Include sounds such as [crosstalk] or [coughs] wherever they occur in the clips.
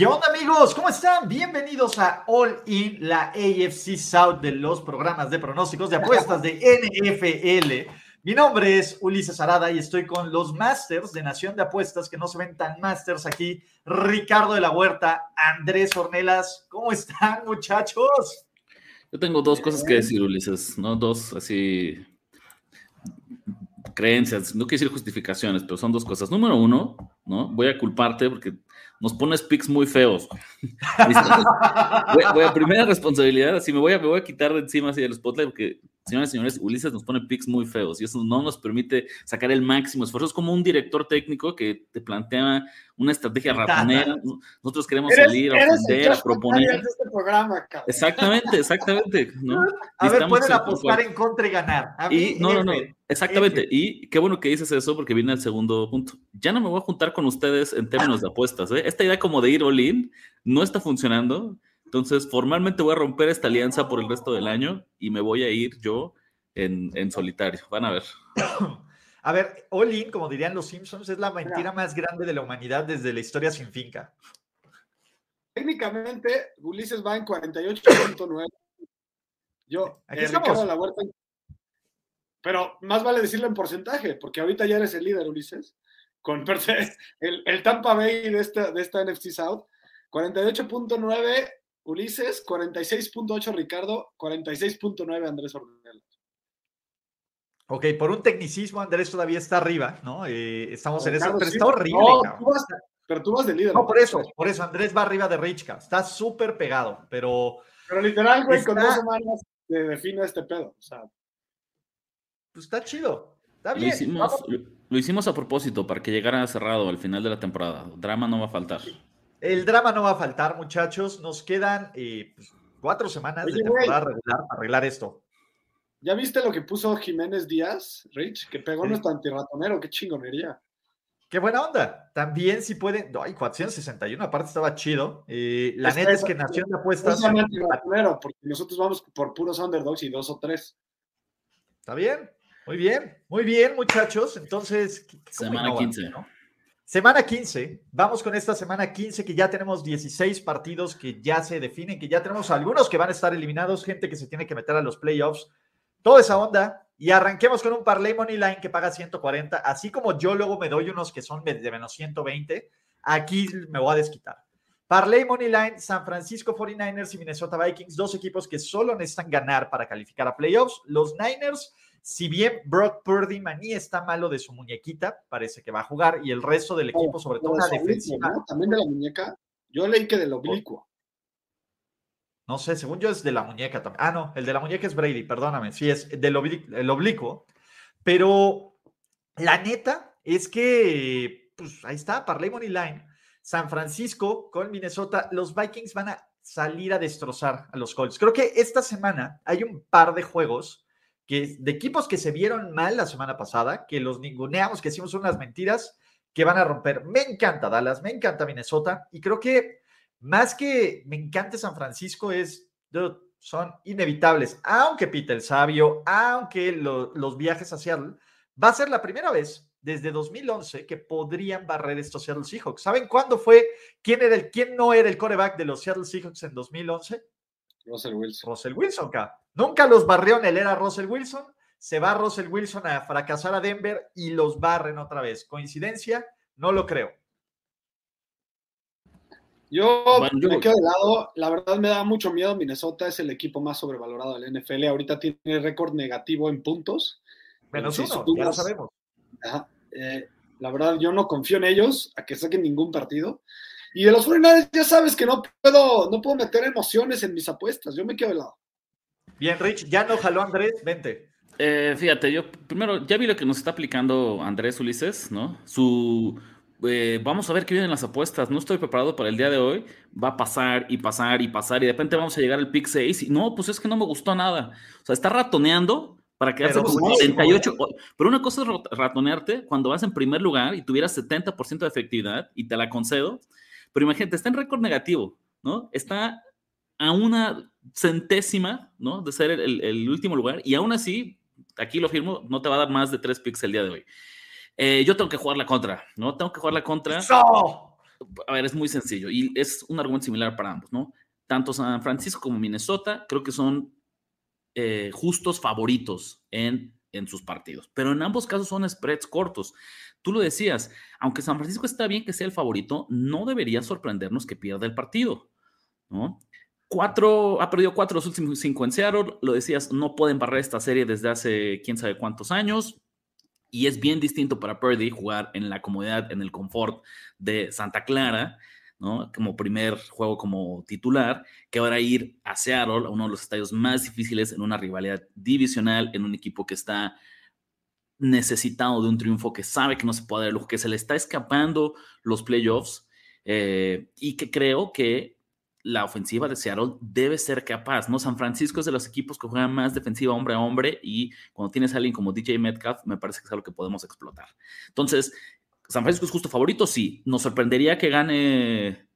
¿Qué onda amigos? ¿Cómo están? Bienvenidos a All In, la AFC South de los programas de pronósticos de apuestas de NFL. Mi nombre es Ulises Arada y estoy con los Masters de Nación de Apuestas que no se ven tan Masters aquí. Ricardo de la Huerta, Andrés Ornelas. ¿Cómo están muchachos? Yo tengo dos cosas que decir, Ulises, ¿no? Dos así creencias, no quiero decir justificaciones, pero son dos cosas. Número uno, ¿no? Voy a culparte porque nos pones pics muy feos. voy, a primera responsabilidad, así me voy a, me voy a quitar de encima así del spotlight porque, señores y señores, Ulises nos pone pics muy feos y eso no nos permite sacar el máximo esfuerzo. Es como un director técnico que te plantea una estrategia ratonera. Nosotros queremos salir a ofender, a proponer. Este programa, exactamente, exactamente. ¿no? [laughs] A ver, pueden apostar en contra y ganar. y, no, no, no, exactamente. Y qué bueno que dices eso porque viene el segundo punto. Ya no me voy a juntar con ustedes en términos de apuestas. ¿eh? Esta idea como de ir all in no está funcionando. Entonces, formalmente voy a romper esta alianza por el resto del año y me voy a ir yo en, en solitario. Van a ver. [coughs] A ver, All In, como dirían los Simpsons, es la mentira más grande de la humanidad desde la historia sin finca. Técnicamente, Ulises va en 48.9. Yo, Aquí eh, estamos. la vuelta. Pero más vale decirlo en porcentaje, porque ahorita ya eres el líder, Ulises. Con [laughs] el, el Tampa Bay de esta, de esta NFC South. 48.9 Ulises, 46.8 Ricardo, 46.9 Andrés Ornelas. Ok, por un tecnicismo, Andrés todavía está arriba, ¿no? Eh, estamos en eso, pero está horrible. pero tú vas de líder. No, por eso, por eso, Andrés va arriba de Richka. Está súper pegado, pero. Pero literal, güey, con dos semanas se define este pedo. O sea. Pues está chido. Está bien. Lo hicimos, lo hicimos a propósito para que llegara cerrado al final de la temporada. Drama no va a faltar. El drama no va a faltar, muchachos. Nos quedan eh, pues, cuatro semanas de temporada regular para arreglar esto. ¿Ya viste lo que puso Jiménez Díaz, Rich? Que pegó nuestro antirratonero, qué chingonería. Qué buena onda. También si pueden. Ay, 461, aparte estaba chido. Eh, la neta es que Nación de Apuestas. Es antirratonero, porque nosotros vamos por puros underdogs y dos o tres. Está bien, muy bien, muy bien, muchachos. Entonces, semana 15. Semana 15. Vamos con esta semana 15 que ya tenemos 16 partidos que ya se definen, que ya tenemos algunos que van a estar eliminados, gente que se tiene que meter a los playoffs toda esa onda. Y arranquemos con un parlay money line que paga 140, así como yo luego me doy unos que son de menos 120, aquí me voy a desquitar. Parlay Money Line, San Francisco 49ers y Minnesota Vikings, dos equipos que solo necesitan ganar para calificar a playoffs. Los Niners, si bien Brock Purdy maní está malo de su muñequita, parece que va a jugar, y el resto del equipo, sobre todo la defensiva. También de la muñeca, yo leí que del oblicuo. No sé, según yo es de la muñeca también. Ah, no, el de la muñeca es Brady, perdóname. Sí, es del el oblicuo. Pero la neta es que, pues ahí está, Parley Money Line. San Francisco con Minnesota, los Vikings van a salir a destrozar a los Colts. Creo que esta semana hay un par de juegos que, de equipos que se vieron mal la semana pasada, que los ninguneamos, que hicimos unas mentiras que van a romper. Me encanta Dallas, me encanta Minnesota y creo que más que me encante San Francisco, es, son inevitables. Aunque Peter Sabio, aunque los viajes a Seattle, va a ser la primera vez desde 2011 que podrían barrer estos Seattle Seahawks. ¿Saben cuándo fue? ¿Quién, era el, quién no era el coreback de los Seattle Seahawks en 2011? Russell Wilson. Russell Wilson, acá. Nunca los barrió en él, era Russell Wilson. Se va Russell Wilson a fracasar a Denver y los barren otra vez. ¿Coincidencia? No lo creo. Yo me quedo de lado. La verdad me da mucho miedo. Minnesota es el equipo más sobrevalorado del NFL. Ahorita tiene récord negativo en puntos. Menos uno, ya lo sabemos. Eh, la verdad, yo no confío en ellos a que saquen ningún partido. Y de los 49 ya sabes que no puedo, no puedo meter emociones en mis apuestas. Yo me quedo de lado. Bien, Rich, ya no jaló Andrés, vente. Eh, fíjate, yo primero ya vi lo que nos está aplicando Andrés Ulises, ¿no? Su eh, vamos a ver qué vienen las apuestas. No estoy preparado para el día de hoy. Va a pasar y pasar y pasar y de repente vamos a llegar al pick 6 y no, pues es que no me gustó nada. O sea, está ratoneando para quedarse con 48. Pero una cosa es ratonearte cuando vas en primer lugar y tuvieras 70% de efectividad y te la concedo. Pero imagínate, está en récord negativo, ¿no? Está a una centésima, ¿no? De ser el, último lugar y aún así, aquí lo firmo, no te va a dar más de 3 picks el día de hoy. Eh, yo tengo que jugar la contra, ¿no? Tengo que jugar la contra. A ver, es muy sencillo y es un argumento similar para ambos, ¿no? Tanto San Francisco como Minnesota creo que son eh, justos favoritos en, en sus partidos, pero en ambos casos son spreads cortos. Tú lo decías, aunque San Francisco está bien que sea el favorito, no debería sorprendernos que pierda el partido, ¿no? Cuatro, ha perdido cuatro los últimos cinco en Seattle, lo decías, no pueden barrer esta serie desde hace quién sabe cuántos años, y es bien distinto para Purdy jugar en la comodidad, en el confort de Santa Clara, ¿no? Como primer juego como titular, que ahora ir a Seattle, a uno de los estadios más difíciles en una rivalidad divisional, en un equipo que está necesitado de un triunfo, que sabe que no se puede dar que se le está escapando los playoffs, eh, y que creo que la ofensiva de Seattle debe ser capaz, ¿no? San Francisco es de los equipos que juegan más defensiva hombre a hombre y cuando tienes a alguien como DJ Metcalf, me parece que es algo que podemos explotar. Entonces, San Francisco es justo favorito, sí. Nos sorprendería que gane,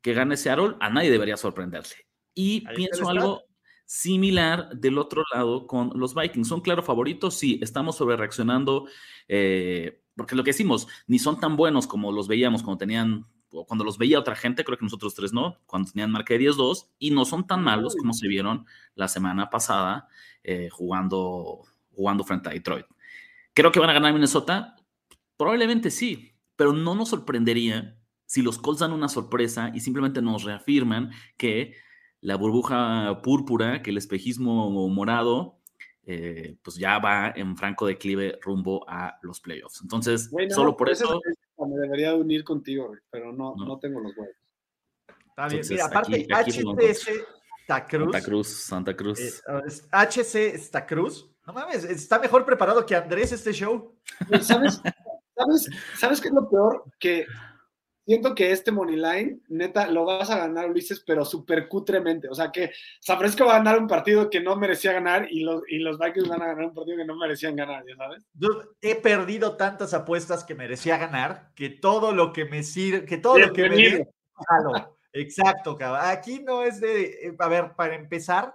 que gane Seattle, a nadie debería sorprenderle. Y pienso algo similar del otro lado con los Vikings. ¿Son claro favoritos? Sí, estamos sobre reaccionando, eh, porque lo que decimos, ni son tan buenos como los veíamos cuando tenían cuando los veía otra gente, creo que nosotros tres no, cuando tenían marca de 10-2, y no son tan malos como se vieron la semana pasada eh, jugando, jugando frente a Detroit. Creo que van a ganar Minnesota, probablemente sí, pero no nos sorprendería si los Colts dan una sorpresa y simplemente nos reafirman que la burbuja púrpura, que el espejismo morado, eh, pues ya va en franco declive rumbo a los playoffs. Entonces, solo por eso me debería unir contigo, pero no, no, tengo los huevos. Está bien, mira, aparte, HCS Santa Cruz. Santa Cruz, Santa Cruz. HC Santa Cruz. No mames, está mejor preparado que Andrés este show. ¿Sabes, sabes, ¿Sabes qué es lo peor? Que siento que este money line, neta, lo vas a ganar, Ulises, pero súper cutremente. O sea, que San Francisco va a ganar un partido que no merecía ganar y los, y los Vikings van a ganar un partido que no merecían ganar, ¿ya sabes? Yo he perdido tantas apuestas que merecía ganar que todo lo que me sirve, que todo lo que me Exacto, cabrón. Aquí no es de, eh, a ver, para empezar,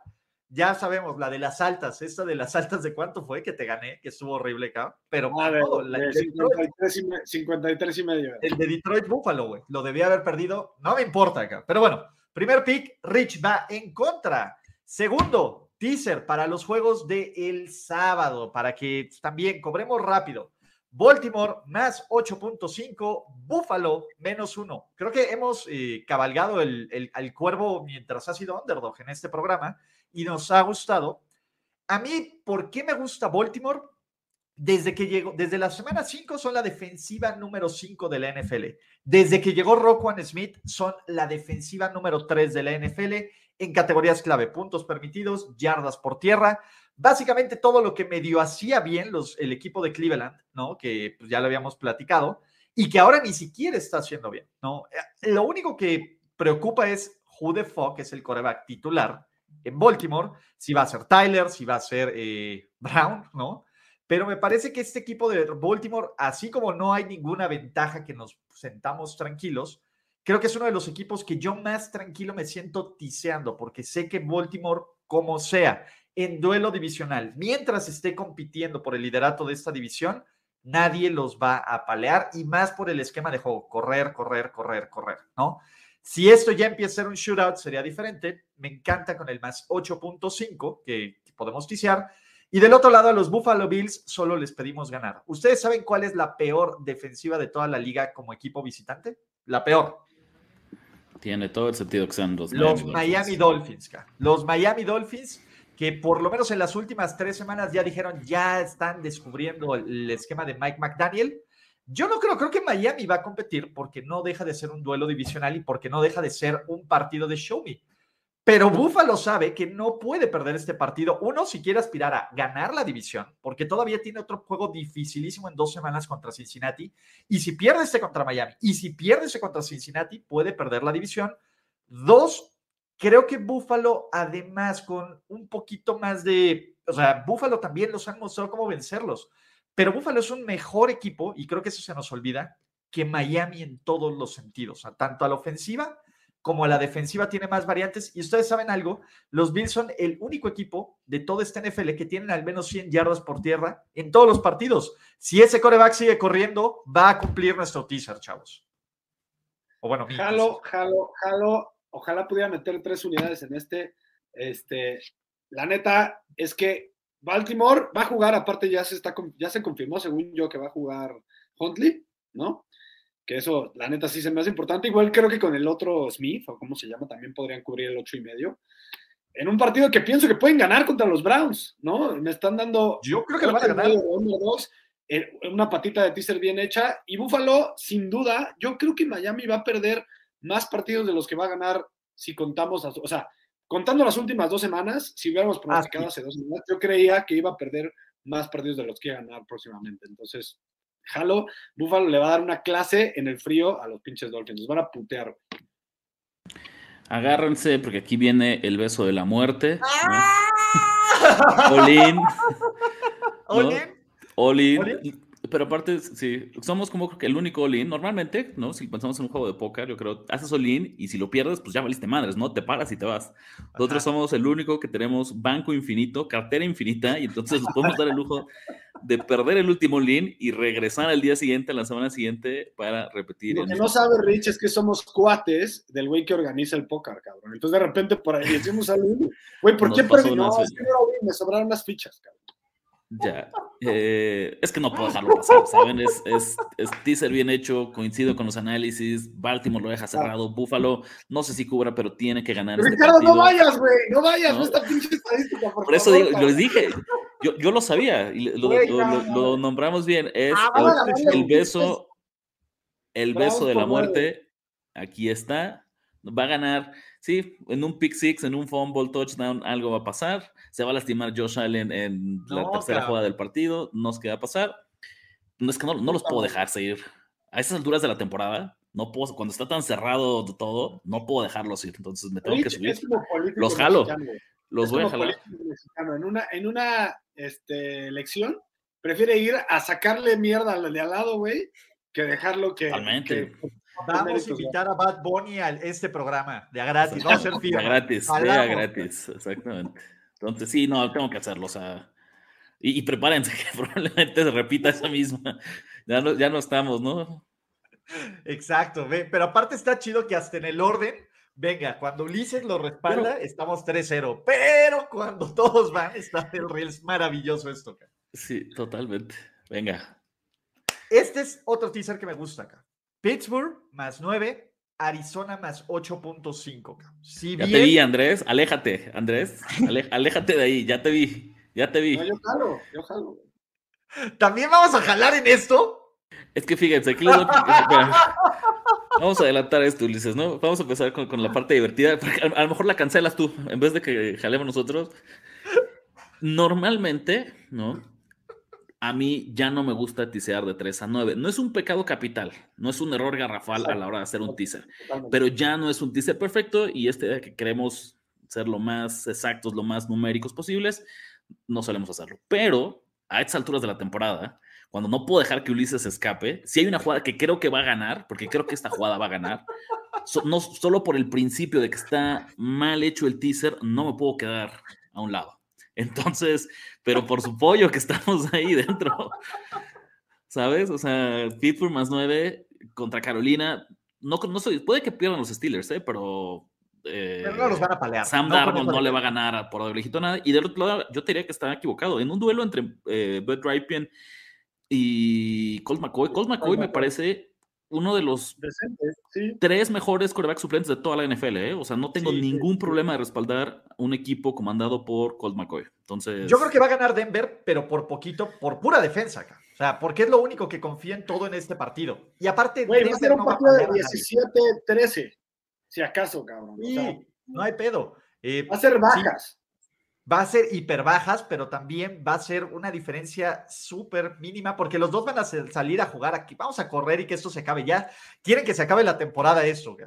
ya sabemos, la de las altas, esta de las altas de cuánto fue que te gané, que estuvo horrible, cabrón. Pero ah, la, 53, y, medio. El de Detroit Buffalo, güey. Lo debía haber perdido. No me importa, cabrón. Pero bueno, primer pick, Rich va en contra. Segundo, teaser para los juegos del el sábado, para que también cobremos rápido. Baltimore más 8.5, Buffalo menos 1. Creo que hemos eh, cabalgado el, el, el, cuervo mientras ha sido underdog en este programa y nos ha gustado. A mí, ¿por qué me gusta Baltimore? Desde que llegó, desde la semana 5 son la defensiva número 5 de la NFL. Desde que llegó Roquan Smith son la defensiva número 3 de la NFL en categorías clave, puntos permitidos, yardas por tierra, básicamente todo lo que medio hacía bien los, el equipo de Cleveland, ¿no? Que pues, ya lo habíamos platicado y que ahora ni siquiera está haciendo bien, ¿no? Eh, lo único que preocupa es who the fuck es el coreback titular en Baltimore, si va a ser Tyler, si va a ser eh, Brown, ¿no? Pero me parece que este equipo de Baltimore, así como no hay ninguna ventaja que nos sentamos tranquilos, creo que es uno de los equipos que yo más tranquilo me siento tiseando, porque sé que Baltimore, como sea, en duelo divisional, mientras esté compitiendo por el liderato de esta división, nadie los va a palear y más por el esquema de juego, correr, correr, correr, correr, ¿no? Si esto ya empieza a ser un shootout, sería diferente. Me encanta con el más 8.5 que, podemos ticiar. Y del otro lado, a los Buffalo Bills solo les pedimos ganar. ¿Ustedes saben cuál es la peor defensiva de toda la liga como equipo visitante? La peor. Tiene todo el sentido que sean los, los Miami, Dolphins. Los Miami Dolphins, que por lo menos en las últimas tres semanas ya dijeron, ya están descubriendo el esquema de Mike McDaniel. Yo no creo, creo que Miami va a competir porque no deja de ser un duelo divisional y porque no deja de ser un partido de show me. Pero Buffalo sabe que no puede perder este partido. Uno, si quiere aspirar a ganar la división, porque todavía tiene otro juego dificilísimo en dos semanas contra Cincinnati. Y si pierde este contra Miami, y si pierde este contra Cincinnati, puede perder la división. Dos, creo que Buffalo, además, con un poquito más de. O sea, Buffalo también los han mostrado cómo vencerlos. Pero Buffalo es un mejor equipo, y creo que eso se nos olvida, que Miami en todos los sentidos, tanto a la ofensiva como a la defensiva tiene más variantes. Y ustedes saben algo, los Bills son el único equipo de todo este NFL que tienen al menos 100 yardas por tierra en todos los partidos. Si ese coreback sigue corriendo, va a cumplir nuestro teaser, chavos. O bueno, jalo, jalo, jalo. Ojalá pudiera meter tres unidades en este. Este, la neta es que Baltimore va a jugar, aparte ya se está, ya se confirmó, según yo, que va a jugar Huntley, ¿no? que eso, la neta, sí se me hace importante. Igual creo que con el otro Smith, o como se llama, también podrían cubrir el ocho y medio. En un partido que pienso que pueden ganar contra los Browns, ¿no? Me están dando. Yo creo que lo van a ganar. Dos, eh, una patita de teaser bien hecha. Y Buffalo, sin duda, yo creo que Miami va a perder más partidos de los que va a ganar si contamos, o sea, contando las últimas dos semanas, si hubiéramos ah, pronosticado hace dos semanas, yo creía que iba a perder más partidos de los que iba a ganar próximamente. Entonces, jalo, Buffalo le va a dar una clase en el frío a los pinches Dolphins. Los van a putear. Agárrense, porque aquí viene el beso de la muerte. Olin. [laughs] Olin pero aparte, sí, somos como que el único all Normalmente, ¿no? Si pensamos en un juego de póker, yo creo, haces all y si lo pierdes, pues ya valiste madres, ¿no? Te paras y te vas. Nosotros somos el único que tenemos banco infinito, cartera infinita, y entonces nos podemos dar el lujo de perder el último all y regresar al día siguiente, a la semana siguiente, para repetir. Lo que no sabe Rich es que somos cuates del güey que organiza el póker, cabrón. Entonces de repente por ahí decimos al güey, ¿por qué perdí? No, es que no, me sobraron las fichas, cabrón. Ya. Eh, es que no puedo dejarlo pasar, ¿saben? Es, es, teaser bien hecho, coincido con los análisis. Baltimore lo deja cerrado. Buffalo, no sé si cubra, pero tiene que ganar. Este Ricardo, no vayas, güey. No vayas, no, esta pinche estadística. Por, eso digo, les dije. Yo, yo, lo sabía y lo, lo, nombramos bien. Es ah, el, beso, el beso de la muerte. Aquí está. Va a ganar sí, en un pick six, en un fumble touchdown, algo va a pasar. Se va a lastimar Josh Allen en la tercera jugada del partido. No sé qué va a pasar. No es que no, los puedo dejar seguir. A esas alturas de la temporada, no puedo, cuando está tan cerrado todo, no puedo dejarlos ir. Entonces me tengo que subir. Los jalo. Los voy a jalar. En una, en una este, elección, prefiere ir a sacarle mierda al de al lado, güey, que dejarlo que, Totalmente. Vamos a invitar a Bad Bunny a este programa, de a gratis, vamos a ser De a gratis, de a gratis, exactamente. Entonces, sí, no, tengo que hacerlo, o sea, y, prepárense [laughs] que probablemente se repita esa misma. Ya no, ya no estamos, ¿no? Exacto, pero aparte está chido que hasta en el orden, venga, cuando Ulises lo respalda, estamos 3-0, pero cuando todos van, está el Reels maravilloso esto. Sí, totalmente. Venga. Este es otro teaser que me gusta acá. Pittsburgh más 9, Arizona más 8.5. Si ya te vi, Andrés. Aléjate, Andrés. aléjate de ahí. Ya te vi. Ya te vi. yo jalo, yo jalo. ¿También vamos a jalar en esto? Es que fíjense, aquí les voy a... [laughs] Vamos a adelantar esto, Ulises, ¿no? Vamos a empezar con, la parte divertida. a, lo mejor la cancelas tú, en vez de que jalemos nosotros. Normalmente, ¿no? A mí ya no me gusta tisear de 3 a 9. No es un pecado capital, no es un error garrafal a la hora de hacer un teaser, pero ya no es un teaser perfecto y este que queremos ser lo más exactos, lo más numéricos posibles, no solemos hacerlo. Pero a estas alturas de la temporada, cuando no puedo dejar que Ulises escape, si hay una jugada que creo que va a ganar, porque creo que esta jugada va a ganar, no solo por el principio de que está mal hecho el teaser, no me puedo quedar a un lado. Entonces, pero por su pollo que estamos ahí dentro. ¿Sabes? O sea, Pittsburgh más nueve contra Carolina. No, no puede que pierdan los Steelers, ¿eh? pero. Eh, pero no los van a palear. Sam Darnold no, le va a ganar por haber nada. Y del otro lado, yo te diría que estaba equivocado. En un duelo entre eh, Bud Ripien y Colt McCoy, Colt McCoy me parece uno de los tres mejores corebacks suplentes de toda la NFL, ¿eh? O sea, no tengo ningún problema de respaldar un equipo comandado por Colt McCoy. Entonces. Yo creo que va a ganar Denver, pero por poquito, por pura defensa acá. O sea, porque es lo único que confía en todo en este partido. Y aparte, Denver va a un partido de 17-13, si acaso, cabrón. no hay pedo. Eh, Va a ser sí, bajas. Va a ser hiper bajas, pero también va a ser una diferencia súper mínima porque los dos van a sal- salir a jugar aquí. Vamos a correr y que esto se acabe ya. Quieren que se acabe la temporada eso.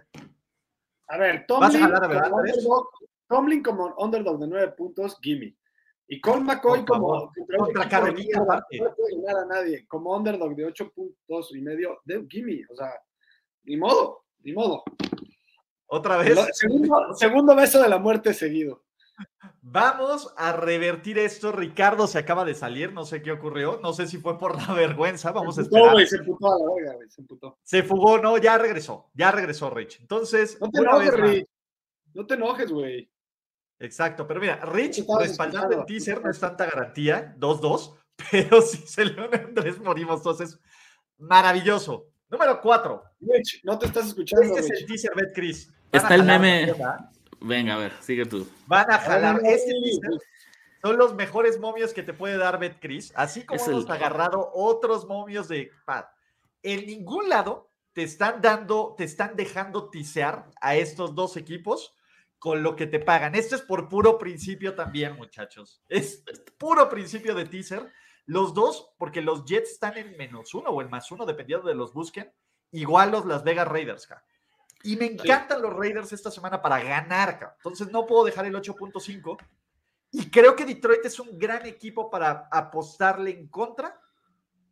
A ver, ¿Vas a Tomlin, jalar a verdad, como underdog, Tomlin como underdog de nueve puntos, gimme. Y Colt McCoy como contra Carolina, no puede ganar a nadie. Como underdog de ocho puntos y medio, de gimme. O sea, ni modo, ni modo. Otra vez. Lo- segundo, segundo beso de la muerte seguido. Vamos a revertir esto. Ricardo se acaba de salir. No sé qué ocurrió. No sé si fue por la [laughs] vergüenza. Vamos a se esperar. güey, se emputó a la verga, güey, se fugó, no, ya regresó. Ya regresó Rich. Entonces, No te enojes. Rich. No te enojes, güey. Exacto, pero mira, Rich respaldando el teaser no es tanta garantía, 2-2, [laughs] pero si se le une Andrés morimos, entonces maravilloso. Número 4. Rich, no te estás escuchando, Este es el teaser, Bet Chris. Está el meme. Venga, a ver, sigue tú. Van a jalar. Ay, Este teaser son los mejores momios que te puede dar Bet Chris, así como Es el- hemos agarrado otros momios de Pat. En ningún lado te están dando, te están dejando tisear a estos dos equipos con lo que te pagan. Esto es por puro principio también, muchachos. Es puro principio de teaser. Los dos, porque los Jets están en menos uno o en más uno, dependiendo de los busquen. Igual los Las Vegas Raiders, ja. Y me encantan los Raiders esta semana para ganar. Entonces no puedo dejar el 8.5. Y creo que Detroit es un gran equipo para apostarle en contra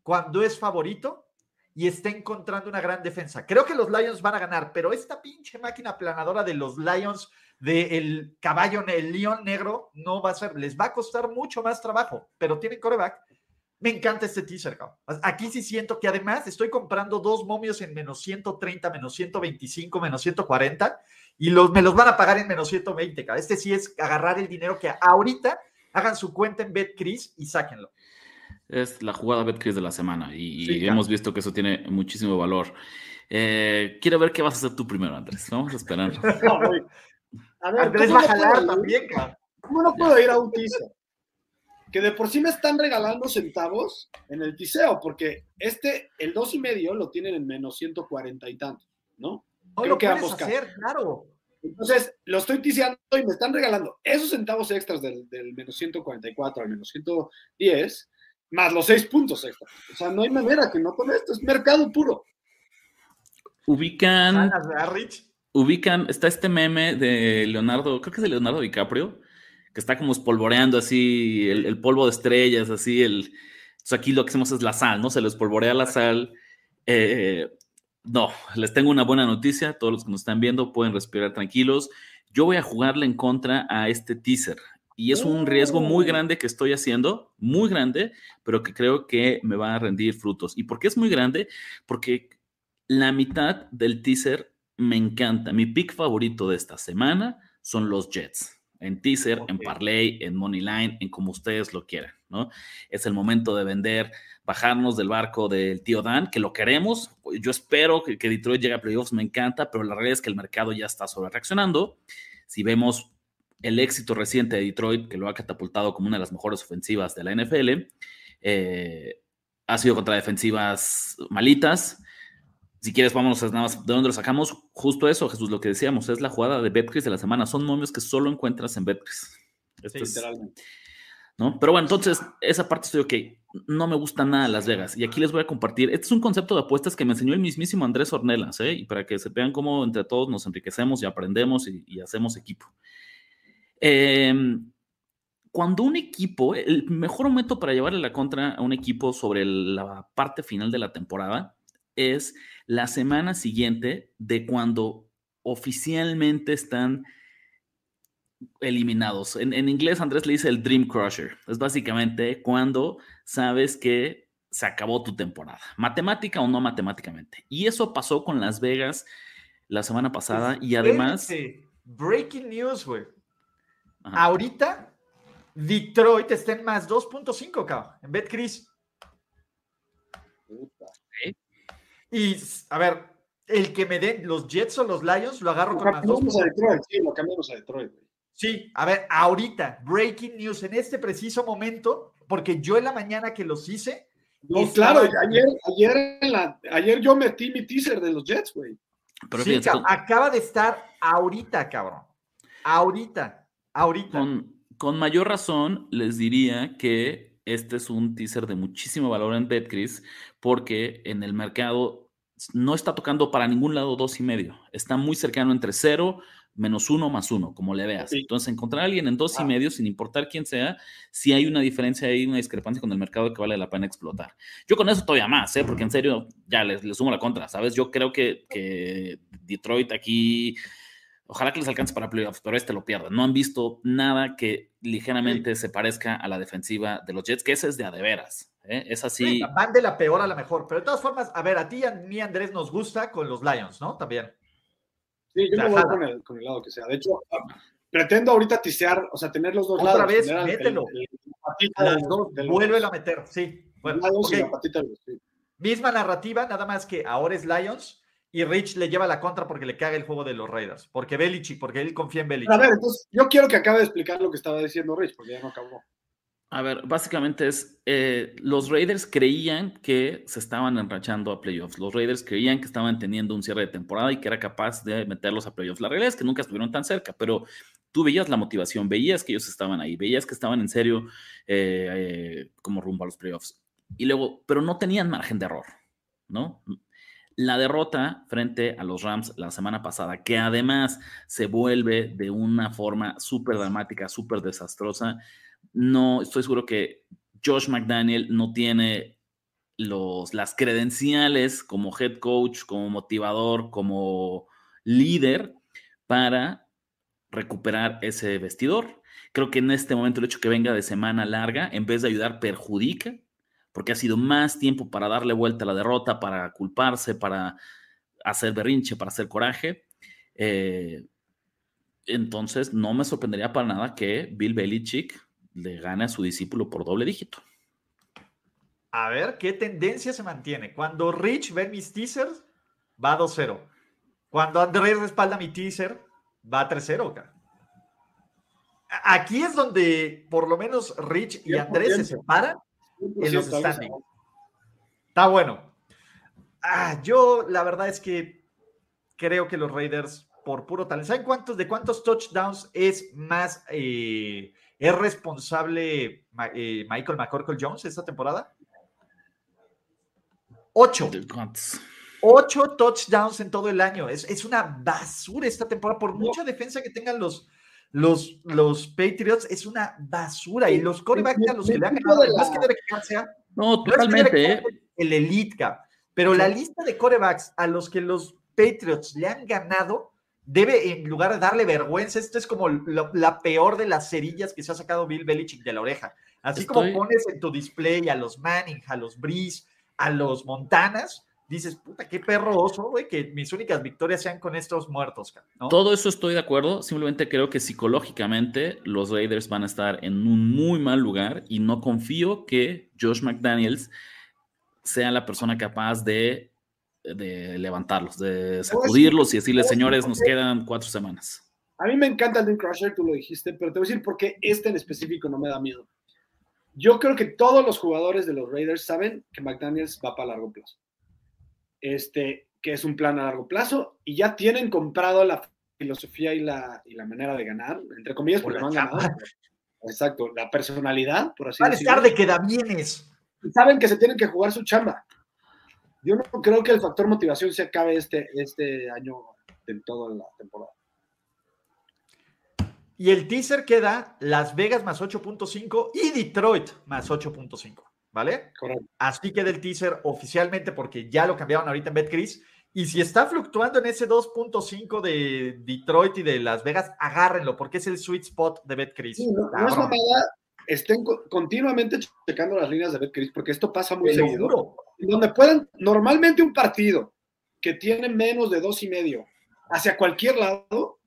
cuando es favorito y está encontrando una gran defensa. Creo que los Lions van a ganar, pero esta pinche máquina planadora de los Lions, del caballo, el león negro, no va a ser, les va a costar mucho más trabajo, pero tienen coreback. Me encanta este teaser, cabrón. Aquí sí siento que además estoy comprando dos momios en menos 130, menos 125, menos 140 y los, me los van a pagar en menos 120, cabrón. Este sí es agarrar el dinero que ahorita hagan su cuenta en BetCris y sáquenlo. Es la jugada BetCris de la semana y, Sí, hemos visto que eso tiene muchísimo valor. Eh, quiero ver qué vas a hacer tú primero, Andrés. Vamos a esperar. [laughs] No. A ver, Andrés ¿cómo va a no jalar puedo ir? también, cabrón. ¿Cómo no puedo ir a un teaser? Que de por sí me están regalando centavos en el tiseo, porque este, el dos y medio lo tienen en menos 140 y tanto, ¿no? No Creo lo que puedes ambos hacer, claro. Entonces, lo estoy tiseando y me están regalando esos centavos extras del, del menos 144 al menos 110, más los seis puntos extra. O sea, no hay manera que no tome esto, es mercado puro. Ubican, ubican, está este meme de Leonardo, creo que es de Leonardo DiCaprio, que está como espolvoreando así el, el polvo de estrellas, así el. Entonces aquí lo que hacemos es la sal, ¿no? Se les polvorea la sal. Eh, no, les tengo una buena noticia. Todos los que nos están viendo pueden respirar tranquilos. Yo voy a jugarle en contra a este teaser. Y es un riesgo muy Oh. grande que estoy haciendo, muy grande, pero que creo que me va a rendir frutos. ¿Y por qué es muy grande? Porque la mitad del teaser me encanta. Mi pick favorito de esta semana son los Jets. En teaser, en parlay, en money line, en como ustedes lo quieran, ¿no? Es el momento de vender, bajarnos del barco del tío Dan, que lo queremos. Yo espero que, que Detroit llegue a playoffs, me encanta, pero la realidad es que el mercado ya está sobre reaccionando. Si vemos el éxito reciente de Detroit, que lo ha catapultado como una de las mejores ofensivas de la NFL, eh, ha sido contra defensivas malitas. Si quieres, vámonos a nada más de dónde lo sacamos. Justo eso, Jesús, lo que decíamos, es la jugada de Betcris de la semana. Son momios que solo encuentras en Betcris. Sí, Literalmente. ¿no? Pero bueno, entonces, esa parte estoy ok. No me gusta nada Las Vegas. Y aquí les voy a compartir. Este es un concepto de apuestas que me enseñó el mismísimo Andrés Ornelas, ¿eh? Y para que se vean cómo entre todos nos enriquecemos y aprendemos y, y hacemos equipo. Eh, cuando un equipo, el mejor momento para llevarle la contra a un equipo sobre la parte final de la temporada es la semana siguiente de cuando oficialmente están eliminados. En, en, inglés Andrés le dice el Dream Crusher. Es básicamente cuando sabes que se acabó tu temporada, matemática o no matemáticamente. Y eso pasó con Las Vegas la semana pasada y además... Breaking news, güey. Ahorita Detroit está en más 2.5, cabrón, en BetCris. ¿Sí? Y, a ver, el que me den los Jets o los Lions, lo agarro Lo con más cambiamos a 2. Detroit, sí, lo cambiamos a Detroit. güey. Sí, a ver, ahorita, breaking news, en este preciso momento, porque yo en la mañana que los hice, No, Estaba- claro, ayer, ayer, en la- ayer yo metí mi teaser de los Jets, güey. Pero sí, acaba de estar ahorita, cabrón. Ahorita. Ahorita. Con, con mayor razón, les diría que este es un teaser de muchísimo valor en Betcris, porque en el mercado no está tocando para ningún lado dos y medio. Está muy cercano entre cero, menos uno, más uno, como le veas. Sí. Entonces, encontrar a alguien en dos y Ah. medio, sin importar quién sea, si hay una diferencia ahí, una discrepancia con el mercado que vale la pena explotar. Yo con eso todavía más, ¿eh? porque en serio, ya les, les sumo la contra, ¿sabes? Yo creo que, que Detroit aquí, ojalá que les alcance para playoffs, pero este lo pierden. No han visto nada que ligeramente se parezca a la defensiva de los Jets, que esa es de a de veras. ¿eh? Es así. Venga, van de la peor a la mejor. Pero de todas formas, a ver, a ti y a mí, Andrés, nos gusta con los Lions, ¿no? También. Sí, yo La me voy con el, con el lado que sea. De hecho, pretendo ahorita tisear, o sea, tener los dos Otra lados. vez, tener el- mételo. el- patita A meter. Sí. Bueno, Lions y ok. la patita de los- sí. Misma narrativa, nada más que ahora es Lions y Rich le lleva la contra porque le caga el juego de los Raiders. Porque Belichick, porque él confía en Belichick. A ver, entonces, yo quiero que acabe de explicar lo que estaba diciendo Rich, porque ya no acabó. A ver, básicamente es, eh, los Raiders creían que se estaban enrachando a playoffs. Los Raiders creían que estaban teniendo un cierre de temporada y que era capaz de meterlos a playoffs. La realidad es que nunca estuvieron tan cerca, pero tú veías la motivación, veías que ellos estaban ahí, veías que estaban en serio eh, eh, como rumbo a los playoffs. Y luego, pero no tenían margen de error, ¿no? La derrota frente a los Rams la semana pasada, que además se vuelve de una forma súper dramática, súper desastrosa, no estoy seguro que Josh McDaniel no tiene los, las credenciales como head coach, como motivador, como líder para recuperar ese vestidor. Creo que en este momento el hecho que venga de semana larga, en vez de ayudar, perjudica, porque ha sido más tiempo para darle vuelta a la derrota, para culparse, para hacer berrinche, para hacer coraje. Eh, entonces, no me sorprendería para nada que Bill Belichick le gane a su discípulo por doble dígito. A ver qué tendencia se mantiene. Cuando Rich ve mis teasers, va 2-0. Cuando Andrés respalda mi teaser, va 3-0. acá. A- Aquí es donde por lo menos Rich y Andrés se 100%. separan en los 100%, standings. Está bueno. Ah, yo la verdad es que creo que los Raiders, por puro talento, ¿saben cuántos, de cuántos touchdowns es más, eh, es responsable eh, Michael McCorkle Jones esta temporada? Ocho. ¿Cuántos? Ocho touchdowns en todo el año. Es, es una basura esta temporada. Por mucha defensa que tengan los, los, los Patriots, es una basura. Y los corebacks a los que le han ganado, no es que Derek Carr sea No, no es que totalmente. ¿eh? El elite pero la lista de corebacks a los que los Patriots le han ganado debe, en lugar de darle vergüenza, esto es como lo- la peor de las cerillas que se ha sacado Bill Belichick de la oreja. Así como Estoy- pones en tu display a los Manning, a los Breeze, a los Montanas, dices, puta, qué perro oso, güey, que mis únicas victorias sean con estos muertos. Todo eso estoy de acuerdo. Simplemente creo que psicológicamente los Raiders van a estar en un muy mal lugar y no confío que Josh McDaniels sea la persona capaz de, de levantarlos, de sacudirlos y decirles, señores, nos quedan cuatro semanas. A mí me encanta el Dean Crusher, tú lo dijiste, pero te voy a decir por qué este en específico no me da miedo. Yo creo que todos los jugadores de los Raiders saben que McDaniels va para largo plazo. Este, que es un plan a largo plazo y ya tienen comprado la filosofía y la, y la manera de ganar, entre comillas, Por porque no han ganado. Exacto, la personalidad, por así Van a decirlo. estar de que da bienes. Saben que se tienen que jugar su chamba. Yo no creo que el factor motivación se acabe este, este año en toda la temporada. Y el teaser queda Las Vegas más 8.5 y Detroit más 8.5, ¿vale? Correcto. Así queda el teaser oficialmente porque ya lo cambiaron ahorita en BetCris. Y si está fluctuando en ese 2.5 de Detroit y de Las Vegas, agárrenlo porque es el sweet spot de BetCris. Sí, no, no es mamada, estén co- continuamente checando las líneas de BetCris, porque esto pasa muy lo seguido. Donde puedan, normalmente un partido que tiene menos de dos y medio hacia cualquier lado,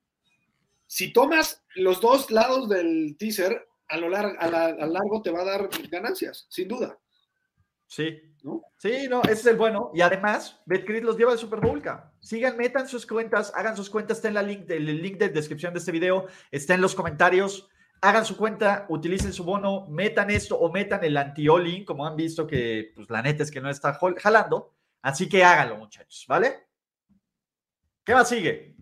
si tomas los dos lados del teaser, a lo largo, a, la- a largo te va a dar ganancias, sin duda. Sí. ¿No? Sí, no, ese es el bueno. Y además, BetCris los lleva al Super Bowl. ca. Sigan, metan sus cuentas, hagan sus cuentas, está en la link, el link de descripción de este video, está en los comentarios. Hagan su cuenta, utilicen su bono, metan esto o metan el anti-all-in, como han visto que, pues la neta es que no está jalando. Así que háganlo, muchachos, ¿vale? ¿Qué más sigue?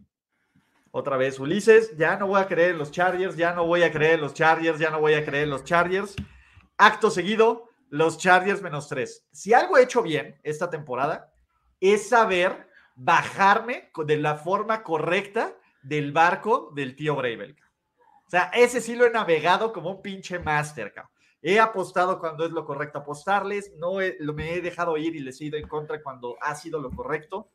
Otra vez, Ulises, ya no voy a creer en los Chargers, ya no voy a creer en los Chargers, ya no voy a creer en los Chargers. Acto seguido, los Chargers menos tres. Si algo he hecho bien esta temporada, es saber bajarme de la forma correcta del barco del tío Bravel. O sea, ese sí lo he navegado como un pinche máster, He apostado cuando es lo correcto apostarles, no me he dejado ir y les he ido en contra cuando ha sido lo correcto.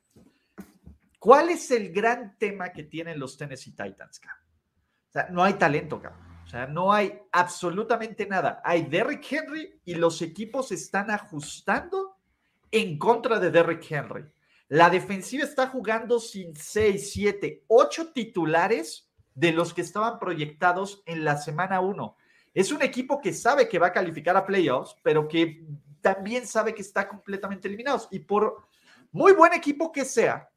¿Cuál es el gran tema que tienen los Tennessee Titans, O sea, no hay talento, cabrón. O sea, no hay absolutamente nada. Hay Derrick Henry y los equipos están ajustando en contra de Derrick Henry. La defensiva está jugando sin 6, 7, 8 titulares de los que estaban proyectados en la semana 1. Es un equipo que sabe que va a calificar a playoffs, pero que también sabe que está completamente eliminados. Y por muy buen equipo que sea,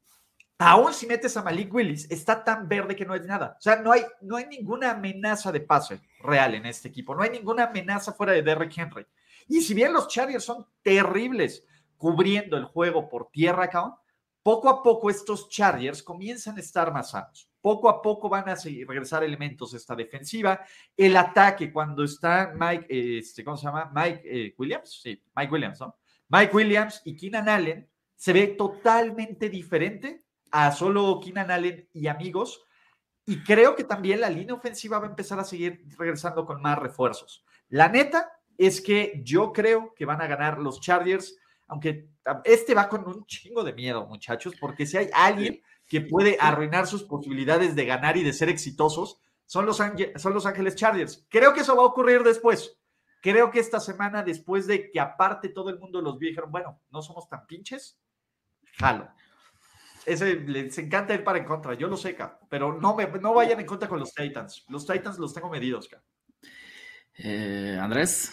aún si metes a Malik Willis, está tan verde que no es nada. O sea, no hay, no hay ninguna amenaza de pase real en este equipo. No hay ninguna amenaza fuera de Derrick Henry. Y si bien los Chargers son terribles cubriendo el juego por tierra, acá, poco a poco estos Chargers comienzan a estar más sanos. Poco a poco van a regresar elementos de esta defensiva. El ataque, cuando está Mike, este, ¿cómo se llama? Mike eh, Williams, sí, Mike Williams, ¿no? Mike Williams y Keenan Allen se ve totalmente diferente a solo Keenan Allen y amigos. Y creo que también la línea ofensiva va a empezar a seguir regresando con más refuerzos. La neta es que yo creo que van a ganar los Chargers aunque este va con un chingo de miedo, muchachos, porque si hay alguien que puede arruinar sus posibilidades de ganar y de ser exitosos, son los, son los Ángeles Chargers. Creo que eso va a ocurrir después. Creo que esta semana, después de que aparte todo el mundo los vio dijeron, bueno, no somos tan pinches, jalo. Ese, les encanta ir para en contra, yo lo sé, pero no, me, no vayan en contra con los Titans. Los Titans los tengo medidos, eh, Andrés.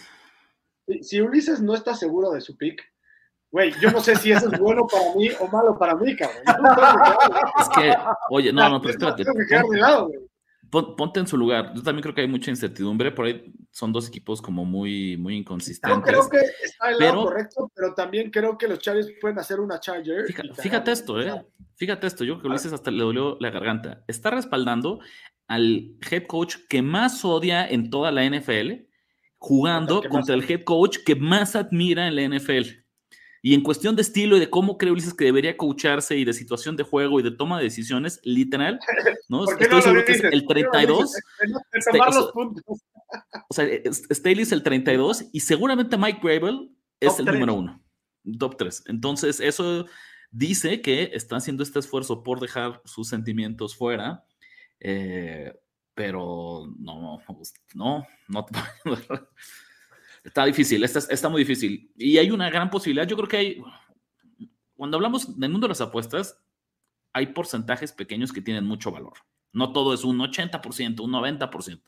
Si Ulises no está seguro de su pick, Güey, yo no sé si eso es bueno para mí o malo para mí, cabrón. [laughs] Es que, oye, no, no, pero [laughs] espérate. Ponte en su lugar. Yo también creo que hay mucha incertidumbre. Por ahí son dos equipos como muy, muy inconsistentes. No, creo que está el lado correcto, pero también creo que los Chargers pueden hacer una Charger. Fíjate, esto, ¿eh? Fíjate esto. Yo creo que Ulises hasta le dolió la garganta. Está respaldando al head coach que más odia en toda la NFL, jugando contra el head coach que más admira en la NFL. Y en cuestión de estilo y de cómo cree Ulises que debería coacharse y de situación de juego y de toma de decisiones, literal, ¿no? [laughs] Estoy seguro que es el 32. O sea, Staley es el 32 y seguramente Mike Gravel es el número uno, top 3. Entonces, eso dice que está haciendo este esfuerzo por dejar sus sentimientos fuera, eh, pero no, no, no. [laughs] Está difícil, está, está muy difícil. Y hay una gran posibilidad, yo creo que hay, cuando hablamos del mundo de las apuestas, hay porcentajes pequeños que tienen mucho valor. No todo es un 80%, un 90%.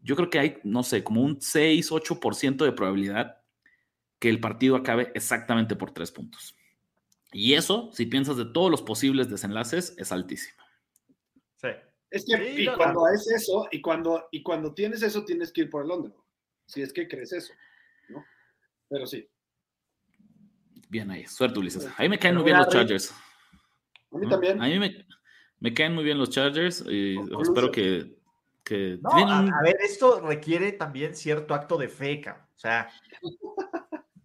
Yo creo que hay, no sé, como un 6, 8% de probabilidad que el partido acabe exactamente por tres puntos. Y eso, si piensas de todos los posibles desenlaces, es altísimo. Sí. Es que y cuando es eso, y cuando, y cuando tienes eso, tienes que ir por el Londres si es que crees eso, ¿no? Pero sí. Bien ahí, suerte Ulises. A mí me caen muy bien los Chargers. A mí también. A mí me, caen muy bien los Chargers y espero que... que a, ver, esto requiere también cierto acto de feca. O sea,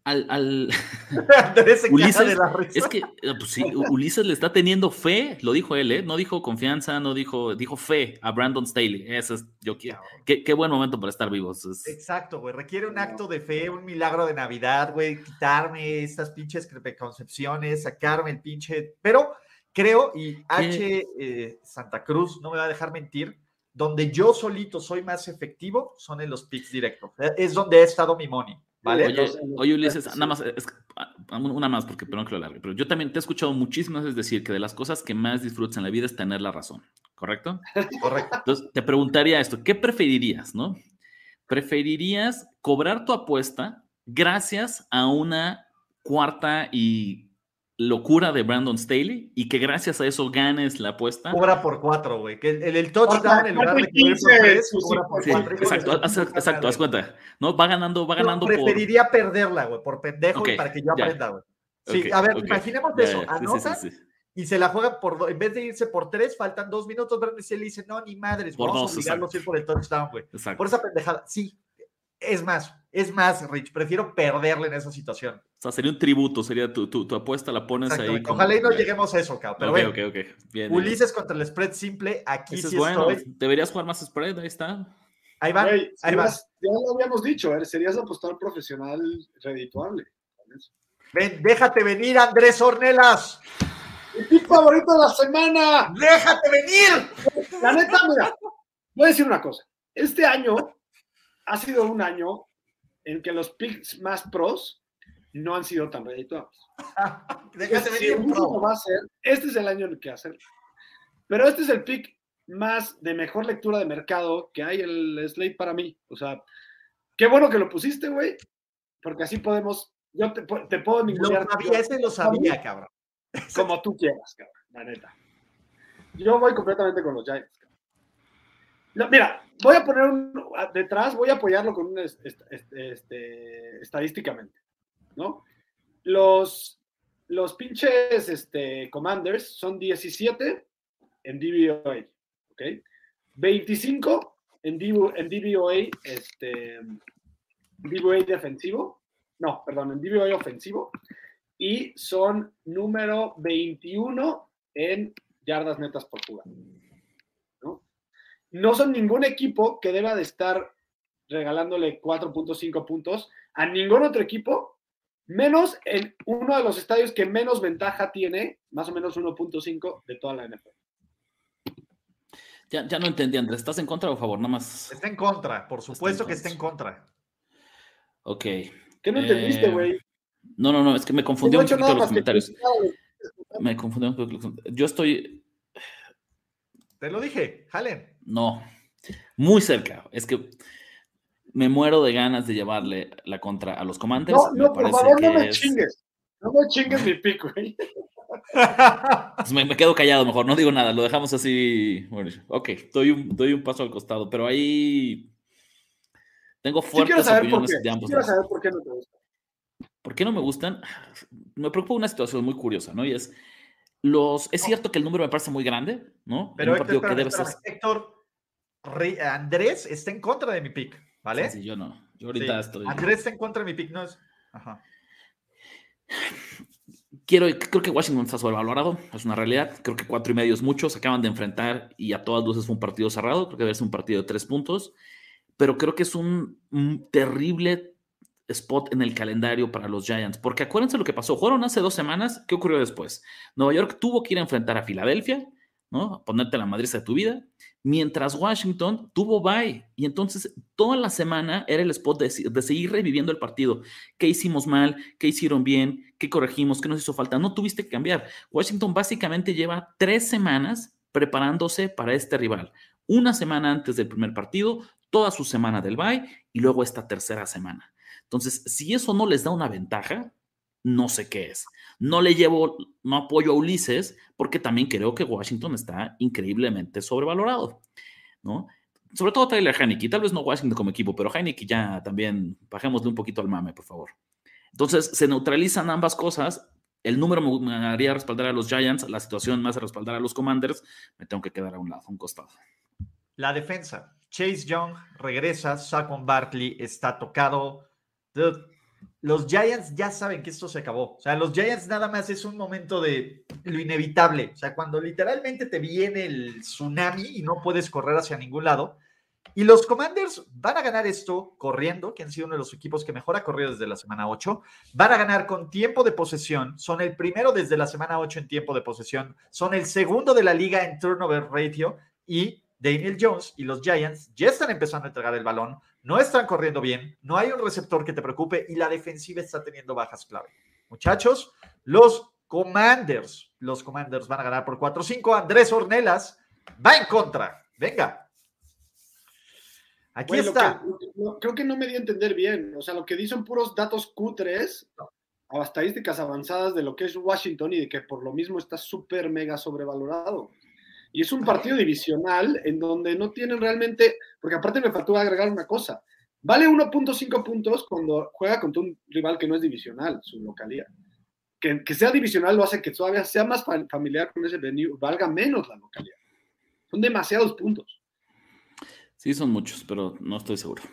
al, [laughs] Ulises, es que eh, pues Ulises le está teniendo fe, lo dijo él, ¿eh? no dijo confianza, no dijo, dijo fe a Brandon Staley. Ese es, yo quiero. Qué, qué, buen momento para estar vivos. Exacto, güey. Requiere un acto de fe, un milagro de Navidad, güey. Quitarme estas pinches preconcepciones, sacarme el pinche. Pero creo, y H. Eh, Santa Cruz no me va a dejar mentir, donde yo solito soy más efectivo son en los picks directos. Es donde he estado mi money. Oye, Ulises, nada más, una más porque perdón que lo largue, pero yo también te he escuchado muchísimas veces decir que de las cosas que más disfrutas en la vida es tener la razón, ¿correcto? [laughs] Correcto. Entonces, te preguntaría esto, ¿qué preferirías, no? ¿Preferirías cobrar tu apuesta gracias a una cuarta y locura de Brandon Staley y que gracias a eso ganes la apuesta. Cobra por cuatro, güey. Que el, el touchdown en lugar de cobrar por tres, cobra por cuatro. Exacto, exacto, haz cuenta. ¿No? Va ganando, va ganando preferiría perderla, güey, por pendejo y para que yo aprenda, güey. Sí, a ver, imaginemos eso. Anotas y se la juega por dos. En vez de irse por tres, faltan dos minutos. Brandon Staley dice: No, ni madres, Por vamos dos, a obligarlos a ir por el touchdown, güey. Exacto. Por esa pendejada. Sí, es más, es más, Rich. Prefiero perderle en esa situación. O sea, sería un tributo, sería tu, tu, tu apuesta, la pones ahí. Como- Ojalá y no lleguemos a eso, cabrón. Pero Ok, bueno, ok, ok. Bien, bien. Ulises contra el spread simple. Aquí Ese sí es bueno. estoy. Deberías jugar más spread, ahí está. Ahí va, ahí va. ya lo habíamos dicho, ¿eh? serías apostador profesional redituable. Ven, déjate venir, Andrés Ornelas. ¡Mi pick favorito de la semana! ¡Déjate venir! La neta, mira, voy a decir una cosa. Este año ha sido un año en que los picks más pros no han sido tan redituables. [laughs] Déjate Si venir, último bro. va a ser, este es el año en el que hacerlo. Pero este es el pick más de mejor lectura de mercado que hay en el slate para mí. O sea, qué bueno que lo pusiste, güey, porque así podemos, yo te, te puedo Lo ningunear sabía, ese lo sabía, cabrón. como tú quieras, cabrón, la neta. Yo voy completamente con los Giants. cabrón. Mira, voy a poner detrás, voy a apoyarlo con un es- est- est- este, estadísticamente, ¿no? Los, los pinches este, Commanders son 17 en DVOA, ¿ok? 25 en, en DVOA, este, DVOA defensivo, no, perdón, en DVOA ofensivo, y son número 21 en yardas netas por jugada. ¿No? son ningún equipo que deba de estar regalándole 4.5 puntos a ningún otro equipo, menos en uno de los estadios que menos ventaja tiene, más o menos 1.5 de toda la NFL. Ya, ya no entendí, Andrés. ¿Estás en contra o a favor? Nada más. Está en contra, por supuesto que está en contra. Ok. ¿Qué no Eh, entendiste, güey? No, no, no, es que me confundió No he un hecho poquito nada los que comentarios. Me confundió un poquito. los comentarios. Yo estoy. Te lo dije, jalen. No. Muy cerca. Es que me muero de ganas de llevarle la contra a los comandantes. No, me no, por favor, no me es- chingues. No me chingues mi pico, güey. Pues me, me quedo callado mejor, no digo nada, lo dejamos así. Bueno, ok, doy un, doy un paso al costado, pero ahí tengo fuertes opiniones qué. de Sí ambos quiero lados. saber por qué no te gusta. ¿Por qué no me gustan? Me preocupa una situación muy curiosa, ¿no? Y es, los, es cierto que el número me parece muy grande, ¿no? Pero Héctor, partido que espérame, debe ser... Héctor, Andrés está en contra de mi pick, ¿vale? Sí, sí, yo no. Yo Sí, ahorita estoy... Andrés está en contra de mi pick, no es. Ajá. Quiero, creo que Washington está sobrevalorado, es una realidad. Creo que cuatro y medio es mucho. Se acaban de enfrentar y a todas luces fue un partido cerrado. Creo que debe ser un partido de tres puntos. Pero creo que es un terrible spot en el calendario para los Giants. Porque acuérdense lo que pasó. Jugaron hace dos semanas. ¿Qué ocurrió después? Nueva York tuvo que ir a enfrentar a Filadelfia, ¿no? Ponerte la madriza de tu vida. Mientras Washington tuvo bye. Y entonces toda la semana era el spot de, de seguir reviviendo el partido. ¿Qué hicimos mal? ¿Qué hicieron bien? ¿Qué corregimos? ¿Qué nos hizo falta? No tuviste que cambiar. Washington básicamente lleva tres semanas preparándose para este rival. Una semana antes del primer partido, toda su semana del bye y luego esta tercera semana. Entonces, si eso no les da una ventaja, no sé qué es. No le llevo, no apoyo a Ulises porque también creo que Washington está increíblemente sobrevalorado, ¿no? Sobre todo Tyler Heineke, tal vez no Washington como equipo, pero Heineke ya también, bajémosle un poquito al mame, por favor. Entonces, se neutralizan ambas cosas. El número me, haría respaldar a los Giants, la situación me hace respaldar a los Commanders. Me tengo que quedar a un lado, a un costado. La defensa. Chase Young regresa, Saquon Barkley está tocado. Los Giants ya saben que esto se acabó. O sea, los Giants nada más es un momento de lo inevitable. O sea, cuando literalmente te viene el tsunami y no puedes correr hacia ningún lado. Y los Commanders van a ganar esto corriendo, que han sido uno de los equipos que mejor ha corrido desde la semana 8. Van a ganar con tiempo de posesión. Son el primero desde la semana 8 en tiempo de posesión. Son el segundo de la liga en turnover ratio. Y Daniel Jones y los Giants ya están empezando a entregar el balón. No están corriendo bien. No hay un receptor que te preocupe. Y la defensiva está teniendo bajas clave. Muchachos, los Commanders. Los Commanders van a ganar por 4-5. Andrés Ornelas va en contra. Venga. Aquí está. que- creo que no me di a entender bien. O sea, lo que dicen puros datos Q3 a estadísticas avanzadas de lo que es Washington y de que por lo mismo está súper mega sobrevalorado. Y es un partido divisional en donde no tienen realmente, porque aparte me faltó agregar una cosa. Vale 1.5 puntos cuando juega contra un rival que no es divisional, su localidad. que, que sea divisional lo hace que todavía sea más familiar con ese venue, valga menos la localidad. Son demasiados puntos. Sí, son muchos, pero no estoy seguro.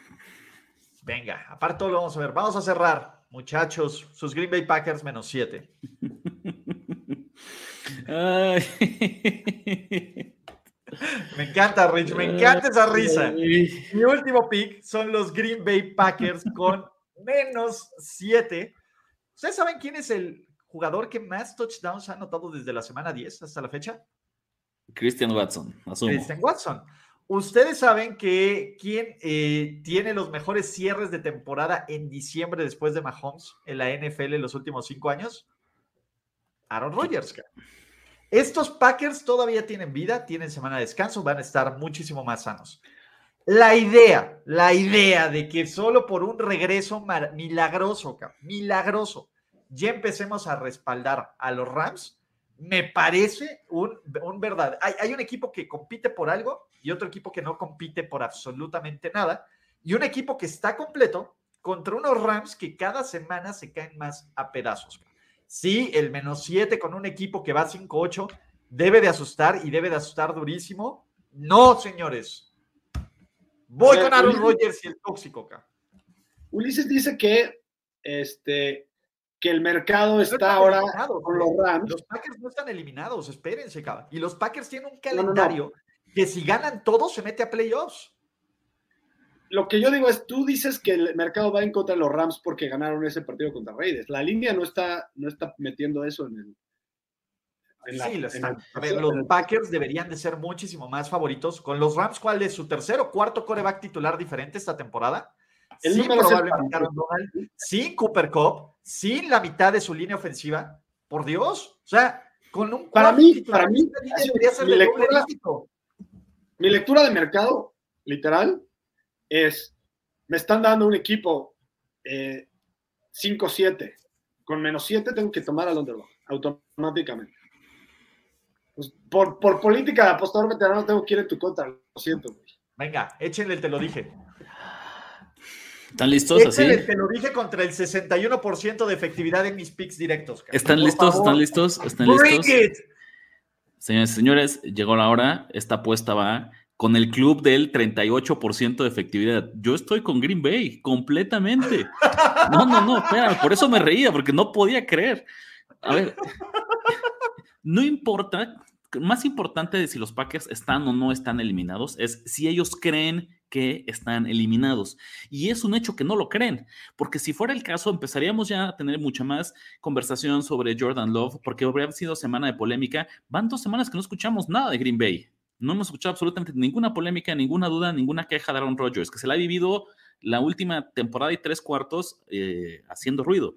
Venga, aparte lo vamos a ver. Vamos a cerrar, muchachos. Sus Green Bay Packers menos 7. [laughs] Me encanta, Rich, me encanta esa risa. Mi último pick son los Green Bay Packers con menos 7. ¿Ustedes saben quién es el jugador que más touchdowns ha anotado desde la semana 10 hasta la fecha? Christian Watson, asumo. Christian Watson. Ustedes saben que quién eh, tiene los mejores cierres de temporada en diciembre después de Mahomes en la NFL en los últimos cinco años? Aaron Rodgers. Estos Packers todavía tienen vida, tienen semana de descanso, van a estar muchísimo más sanos. La idea, la idea de que solo por un regreso milagroso, milagroso, ya empecemos a respaldar a los Rams, me parece un, un verdad. Hay, hay, un equipo que compite por algo y otro equipo que no compite por absolutamente nada. Y un equipo que está completo contra unos Rams que cada semana se caen más a pedazos. Sí, el menos 7 con un equipo que va 5-8 debe de asustar y debe de asustar durísimo. No, señores. Voy con Aaron Rodgers y el tóxico acá. Ulises dice que este que el mercado está ahora con los Rams. Los Packers no están eliminados, espérense, cabrón. Y los Packers tienen un calendario que si ganan todos se mete a playoffs. Lo que yo digo es, tú dices que el mercado va en contra de los Rams porque ganaron ese partido contra Raiders. La línea no está, no está metiendo eso en el, sí, los Packers deberían de ser muchísimo más favoritos. Con los Rams, ¿cuál es su tercero o cuarto coreback titular diferente esta temporada? El sin probablemente Donald, sin Cooper Cup, sin la mitad de su línea ofensiva. Por Dios, o sea, con un para mí, para mí debería ser mi, lectura, mi lectura de mercado, literal, es me están dando un equipo 5-7. Eh, con menos 7 tengo que tomar al underdog automáticamente. Pues, por, por, política de apostador veterano tengo que ir en tu contra, lo siento. Venga, échenle, te lo dije. ¿Están listos échenle, Te lo dije contra el 61% de efectividad en mis picks directos. ¿Están listos? ¿Están listos? ¿Están listos? Señores y señores, llegó la hora. Esta apuesta va con el club del 38% de efectividad. Yo estoy con Green Bay, completamente. No, no, no, espera, por eso me reía, porque no podía creer. A ver, no importa, más importante de si los Packers están o no están eliminados es si ellos creen que están eliminados. Y es un hecho que no lo creen, porque si fuera el caso, empezaríamos ya a tener mucha más conversación sobre Jordan Love, porque habría sido semana de polémica. Van dos semanas que no escuchamos nada de Green Bay. No hemos escuchado absolutamente ninguna polémica, ninguna duda, ninguna queja de Aaron Rodgers, que se la ha vivido la última temporada y tres cuartos eh, haciendo ruido.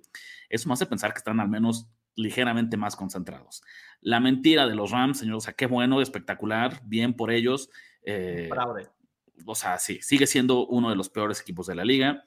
Eso me hace pensar que están al menos ligeramente más concentrados. La mentira de los Rams, señor, o sea, qué bueno, espectacular, bien por ellos. Eh, o sea, sí, sigue siendo uno de los peores equipos de la liga.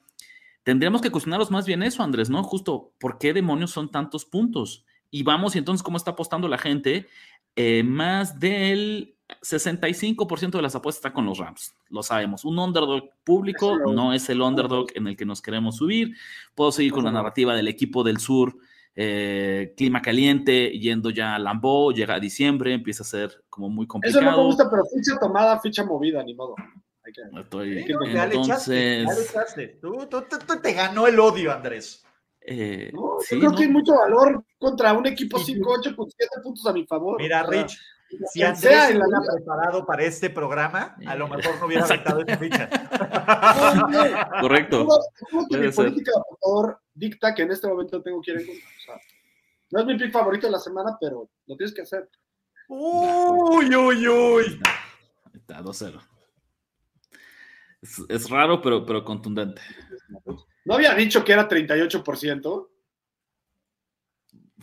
Tendríamos que cuestionarnos más bien eso, Andrés, ¿no? Justo, ¿por qué demonios son tantos puntos? Y vamos, y entonces, ¿cómo está apostando la gente? Eh, más del 65% de las apuestas está con los Rams, lo sabemos. Un underdog público no es el underdog en el que nos queremos subir. Puedo seguir con la narrativa del equipo del sur, eh, clima caliente, yendo ya a Lambeau, llega a diciembre, empieza a ser como muy complicado. Eso no me gusta, pero ficha tomada, ficha movida, ni modo. Estoy, entonces... Tú, te ganó el odio, Andrés. Eh, yo creo que hay mucho valor contra un equipo 5-8 con 7 puntos a mi favor. Mira, Rich, si Andrés se hubiera preparado para este programa, a lo mejor no hubiera aceptado esta ficha. [laughs] Correcto. mi política de favor dicta que en este momento tengo que ir en contra. no es mi pick favorito de la semana, pero lo tienes que hacer. Uy, uy, uy. Está 2-0. Es, raro, pero, pero contundente. ¿No había dicho que era 38%?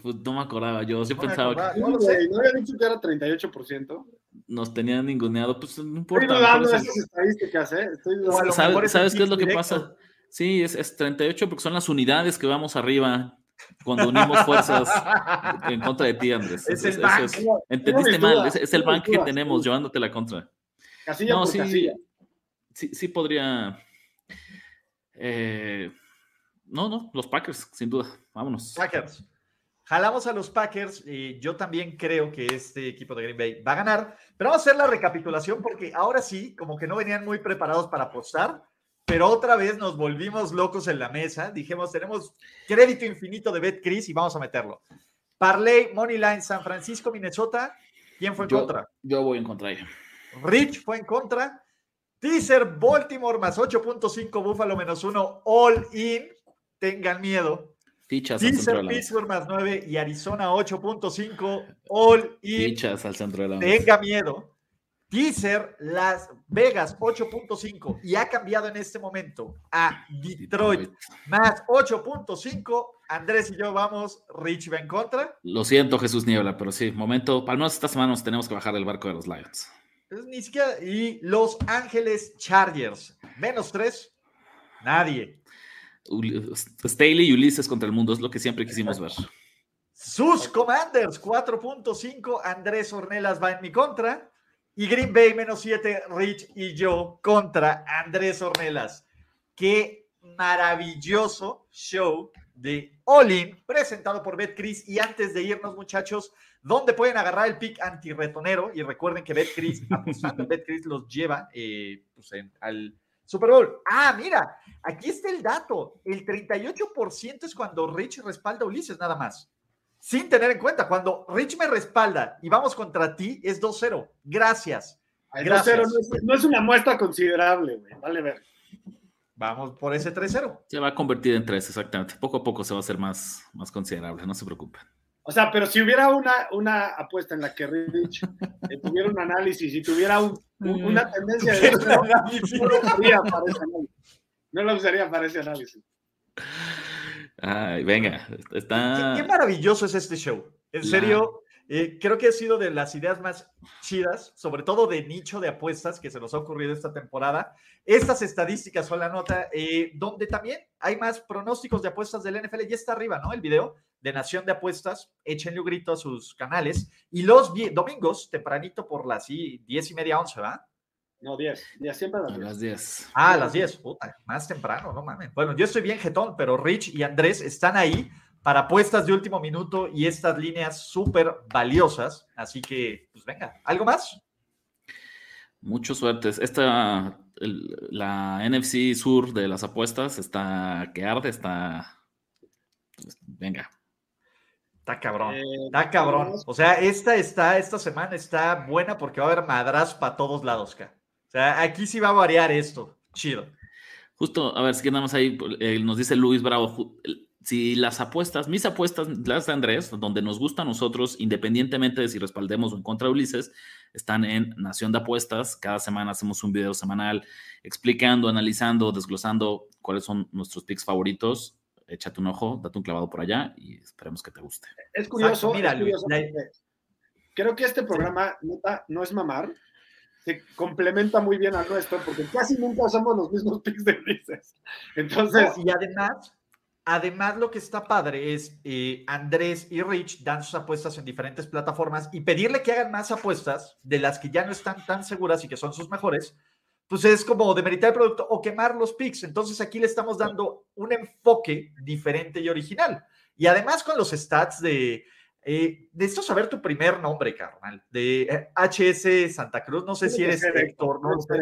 Pues no me acordaba, yo sí pensaba que. No, sé. ¿No había dicho que era 38%? Nos tenían ninguneado, pues no importa. Estoy dudando de esas estadísticas, ¿eh? Estoy dudando. ¿Sabes, ¿sabes qué es lo que pasa? Sí, es, es 38 porque son las unidades que vamos arriba cuando unimos fuerzas [laughs] en contra de ti, Andrés. Es, el bank. entendiste mal, es, el bank que tenemos llevándote la contra. Casilla no, sí, casilla. Sí, sí podría. Eh, no, no, los Packers, sin duda. Vámonos. Packers. Jalamos a los Packers. y yo también creo que este equipo de Green Bay va a ganar. Pero vamos a hacer la recapitulación porque ahora sí, como que no venían muy preparados para apostar. Pero otra vez nos volvimos locos en la mesa. Dijimos, tenemos crédito infinito de BetCris y vamos a meterlo. Parley, Moneyline, San Francisco, Minnesota. ¿Quién fue en Yo, contra? yo voy en contra ella. Rich fue en contra. Teaser Baltimore más 8.5, Buffalo menos 1, all in. Tengan miedo. Fichas al centro de la. Pittsburgh más 9 y Arizona 8.5, all in. Fichas al centro de la mesa. Tenga miedo. Teaser Las Vegas 8.5 y ha cambiado en este momento a Detroit más 8.5. Andrés y yo vamos, Rich va en contra. Lo siento, Jesús Niebla, pero sí, momento. Al menos esta semana nos tenemos que bajar del barco de los Lions. Pues ni siquiera. Y Los Ángeles Chargers menos 3. Nadie. Staley y Ulises contra el mundo es lo que siempre quisimos ver. Sus Commanders 4.5, Andrés Ornelas va en mi contra. Y Green Bay menos 7, Rich y yo contra Andrés Ornelas. Qué maravilloso show de All In presentado por BetCris. Y antes de irnos, muchachos, ¿dónde pueden agarrar el pick antirretonero? Y recuerden que BetCris, apostando los lleva eh, pues, al Super Bowl. Ah, mira, aquí está el dato. El 38% es cuando Rich respalda a Ulises, nada más sin tener en cuenta, cuando Rich me respalda y vamos contra ti, es 2-0. Gracias. El Gracias. 2-0 no, es, no es una muestra considerable, güey. Vale ver. Vamos por ese 3-0. Se va a convertir en tres, exactamente. Poco a poco se va a hacer más, más considerable, no se preocupen. O sea, pero si hubiera una, una apuesta en la que Rich eh, tuviera un análisis y tuviera un- un- una tendencia de no lo usaría para ese análisis. No lo usaría para ese análisis. Ay, venga, Qué, está. qué maravilloso es este show. En La- serio, eh, creo que ha sido de las ideas más chidas, sobre todo de nicho de apuestas que se nos ha ocurrido esta temporada. Estas estadísticas son la nota, eh, donde también hay más pronósticos de apuestas del NFL. Ya está arriba, ¿no? El video de Nación de Apuestas. Échenle un grito a sus canales. Y los domingos, tempranito por las sí, 10 y media, 11, ¿va? No, 10. Ya siempre a las A 10. las 10. Ah, a las 10, puta, más temprano, no mames. Bueno, yo estoy bien jetón, pero Rich y Andrés están ahí para apuestas de último minuto y estas líneas súper valiosas. Así que, pues venga, ¿algo más? Mucho suertes. Esta, el- la NFC Sur de las apuestas está que arde, está. Venga. Está cabrón, Eh, está cabrón. O sea, esta está, esta semana está buena porque va a haber madras para todos lados, ca. O sea, aquí sí va a variar esto. Chido. Justo, a ver, si que nada más ahí eh, nos dice Luis Bravo. Si las apuestas, mis apuestas, las de Andrés, donde nos gusta a nosotros, independientemente de si respaldemos o en contra de Ulises, están en Nación de Apuestas. Cada semana hacemos un video semanal explicando, analizando, desglosando cuáles son nuestros picks favoritos. Échate un ojo, date un clavado por allá y esperemos que te guste. Es curioso, Exacto, mira, es curioso Luis, creo que este programa neta, no es mamar, se complementa muy bien al nuestro porque casi nunca usamos los mismos [laughs] picks de Ulises. Entonces, No, y además, además lo que está padre es eh, Andrés y Rich dan sus apuestas en diferentes plataformas y pedirle que hagan más apuestas de las que ya no están tan seguras y que son sus mejores, pues es como demeritar el producto o quemar los picks. Entonces aquí le estamos dando un enfoque diferente y original. Y además con los stats de... Eh, necesito saber tu primer nombre, carnal, de eh, HS Santa Cruz. No sé si eres Héctor, no lo sé.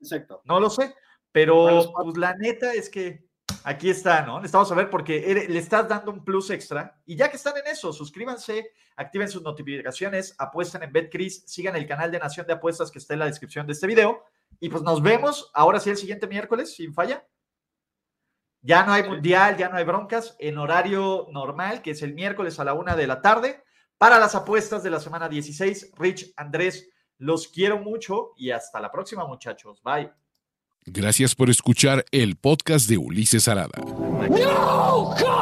Exacto. No lo sé, pero pues la neta es que aquí está, ¿no? Necesitamos saber porque le estás dando un plus extra. Y ya que están en eso, suscríbanse, activen sus notificaciones, apuesten en BetCris, sigan el canal de Nación de Apuestas que está en la descripción de este video. Y pues nos vemos ahora sí el siguiente miércoles, sin falla. Ya no hay mundial, ya no hay broncas, en horario normal, que es el miércoles a la una de la tarde. Para las apuestas de la semana 16, Rich, Andrés, los quiero mucho y hasta la próxima, muchachos. Bye. Gracias por escuchar el podcast de Ulises Arada. No, God!